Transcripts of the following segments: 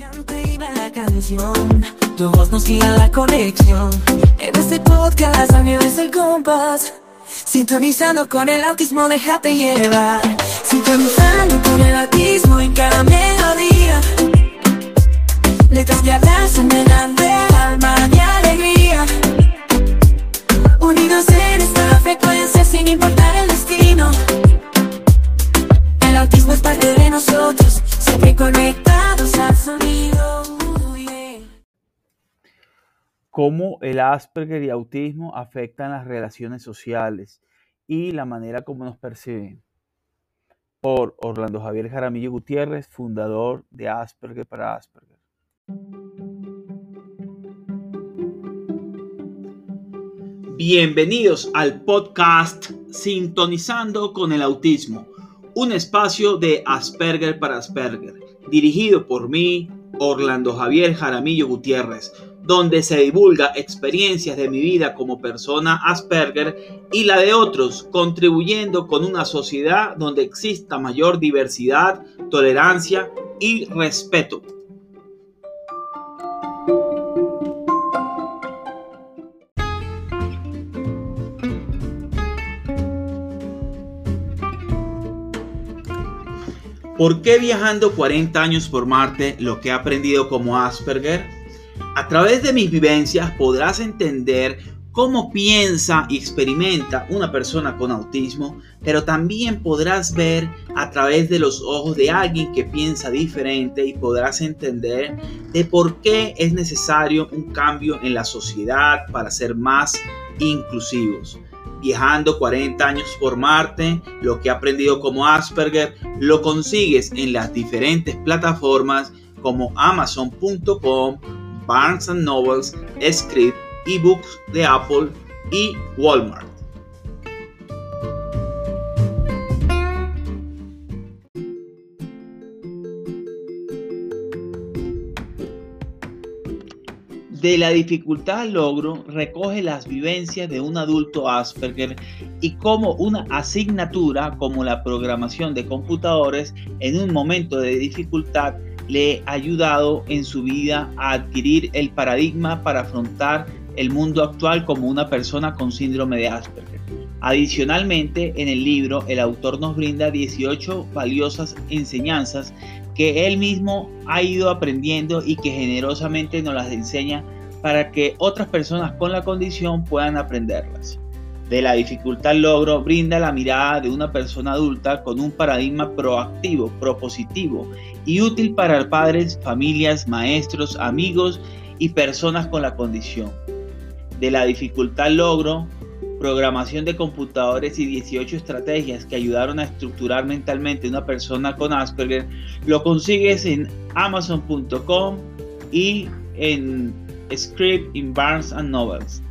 Cante la canción, tu voz nos guía la conexión. En este podcast es el compás. Sintonizando con el autismo, déjate llevar. Sintonizando con el autismo en cada melodía. Letras de abrazo, de alma Cómo el Asperger y autismo afectan las relaciones sociales y la manera como nos perciben. Por Orlando Javier Jaramillo Gutiérrez, fundador de Asperger para Asperger. Bienvenidos al podcast Sintonizando con el Autismo, un espacio de Asperger para Asperger, dirigido por mí, Orlando Javier Jaramillo Gutiérrez, donde se divulga experiencias de mi vida como persona Asperger y la de otros, contribuyendo con una sociedad donde exista mayor diversidad, tolerancia y respeto. ¿Por qué viajando 40 años por Marte lo que he aprendido como Asperger? A través de mis vivencias podrás entender cómo piensa y experimenta una persona con autismo, pero también podrás ver a través de los ojos de alguien que piensa diferente y podrás entender de por qué es necesario un cambio en la sociedad para ser más inclusivos. Viajando 40 años por Marte, lo que he aprendido como Asperger, lo consigues en las diferentes plataformas como Amazon.com, Barnes Nobles, Script, eBooks de Apple y Walmart. De la dificultad al logro recoge las vivencias de un adulto Asperger y cómo una asignatura como la programación de computadores en un momento de dificultad le ha ayudado en su vida a adquirir el paradigma para afrontar el mundo actual como una persona con síndrome de Asperger. Adicionalmente, en el libro, el autor nos brinda 18 valiosas enseñanzas que él mismo ha ido aprendiendo y que generosamente nos las enseña para que otras personas con la condición puedan aprenderlas. De la dificultad al logro brinda la mirada de una persona adulta con un paradigma proactivo, propositivo y útil para padres, familias, maestros, amigos y personas con la condición. De la dificultad al logro programación de computadores y 18 estrategias que ayudaron a estructurar mentalmente una persona con Asperger, lo consigues en amazon.com y en Script in Barnes and Nobles.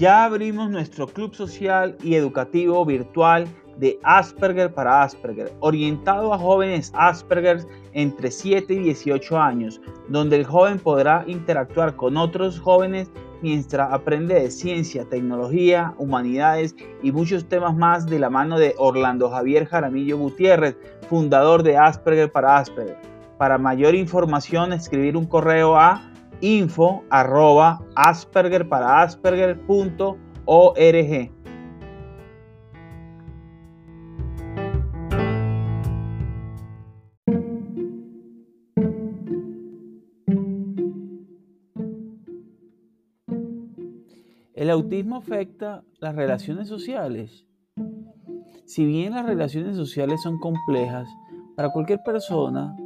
Ya abrimos nuestro club social y educativo virtual de Asperger para Asperger, orientado a jóvenes Asperger entre 7 y 18 años, donde el joven podrá interactuar con otros jóvenes mientras aprende de ciencia, tecnología, humanidades y muchos temas más de la mano de Orlando Javier Jaramillo Gutiérrez, fundador de Asperger para Asperger. Para mayor información, escribir un correo a info arroba asperger para asperger.org. El autismo afecta las relaciones sociales. Si bien las relaciones sociales son complejas para cualquier persona,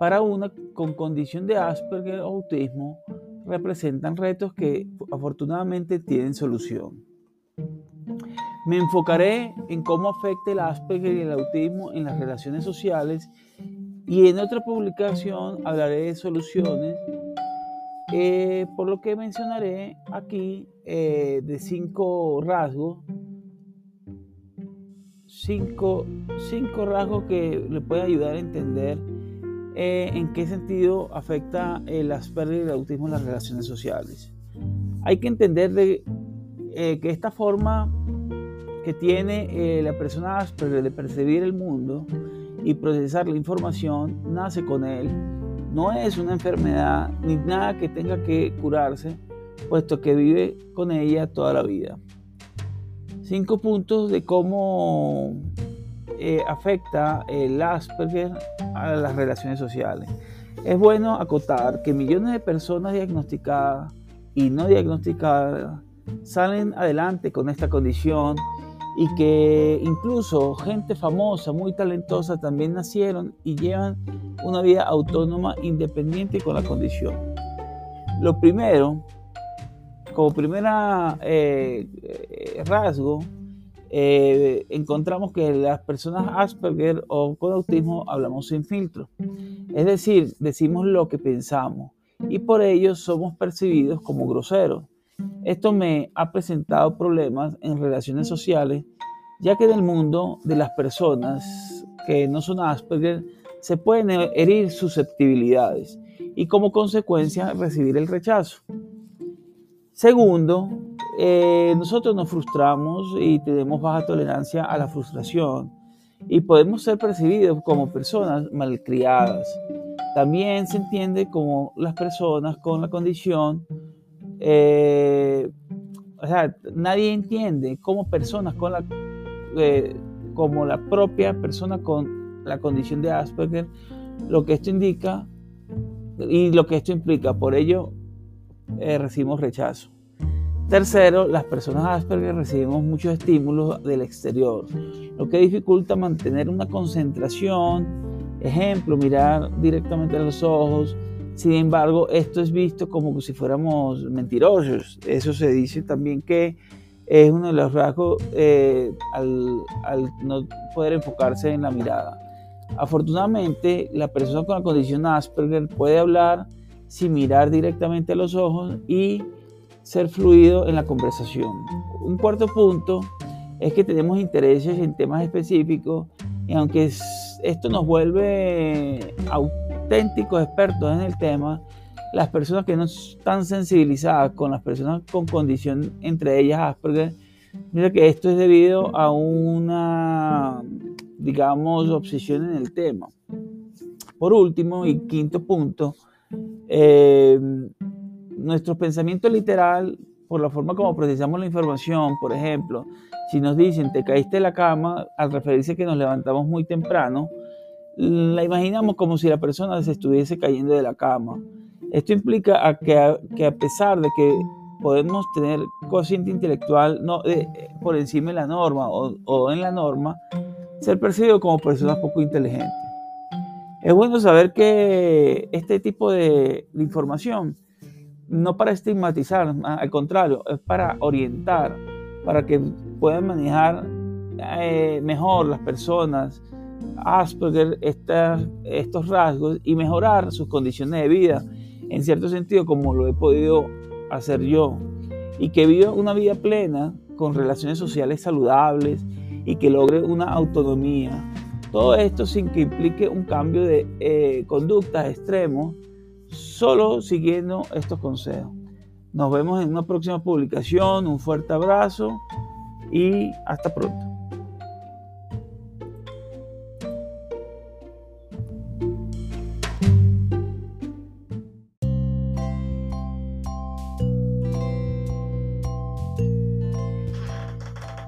para una con condición de Asperger o autismo representan retos que afortunadamente tienen solución. Me enfocaré en cómo afecta el Asperger y el autismo en las relaciones sociales y en otra publicación hablaré de soluciones eh, por lo que mencionaré aquí eh, de cinco rasgos, cinco, cinco, rasgos que le pueden ayudar a entender eh, en qué sentido afecta el Asperger y el autismo en las relaciones sociales. Hay que entender de, eh, que esta forma que tiene eh, la persona Asperger de percibir el mundo y procesar la información nace con él. No es una enfermedad ni nada que tenga que curarse, puesto que vive con ella toda la vida. Cinco puntos de cómo eh, afecta el Asperger a las relaciones sociales. Es bueno acotar que millones de personas diagnosticadas y no diagnosticadas salen adelante con esta condición y que incluso gente famosa, muy talentosa, también nacieron y llevan una vida autónoma independiente con la condición. Lo primero, como primera eh, eh, rasgo, eh, encontramos que las personas Asperger o con autismo hablamos sin filtro. Es decir, decimos lo que pensamos y por ello somos percibidos como groseros. Esto me ha presentado problemas en relaciones sociales, ya que en el mundo de las personas que no son Asperger se pueden herir susceptibilidades y como consecuencia recibir el rechazo. Segundo, eh, nosotros nos frustramos y tenemos baja tolerancia a la frustración y podemos ser percibidos como personas malcriadas. También se entiende como las personas con la condición, eh, o sea, nadie entiende como personas con la, eh, como la propia persona con la condición de Asperger, lo que esto indica y lo que esto implica. Por ello, recibimos rechazo. Tercero, las personas Asperger recibimos muchos estímulos del exterior, lo que dificulta mantener una concentración, ejemplo, mirar directamente a los ojos. Sin embargo, esto es visto como si fuéramos mentirosos. Eso se dice también que es uno de los rasgos eh, al, no poder enfocarse en la mirada. Afortunadamente, la persona con la condición Asperger puede hablar sin mirar directamente a los ojos y ser fluido en la conversación. Un cuarto punto es que tenemos intereses en temas específicos y aunque esto nos vuelve auténticos expertos en el tema, las personas que no están sensibilizadas con las personas con condición, entre ellas Asperger, mira que esto es debido a una, digamos, obsesión en el tema. Por último y quinto punto, eh, nuestro pensamiento literal, por la forma como procesamos la información, por ejemplo, si nos dicen te caíste de la cama, al referirse que nos levantamos muy temprano, la imaginamos como si la persona se estuviese cayendo de la cama. Esto implica que, a, pesar de que podemos tener cociente intelectual no, eh, por encima de la norma o, o en la norma, ser percibido como personas poco inteligentes. Es bueno saber que este tipo de información no para estigmatizar, al contrario, es para orientar, para que puedan manejar eh, mejor las personas Asperger estos rasgos y mejorar sus condiciones de vida, en cierto sentido como lo he podido hacer yo, y que viva una vida plena con relaciones sociales saludables y que logre una autonomía. Todo esto sin que implique un cambio de eh, conductas extremos solo siguiendo estos consejos. Nos vemos en una próxima publicación. Un fuerte abrazo y hasta pronto.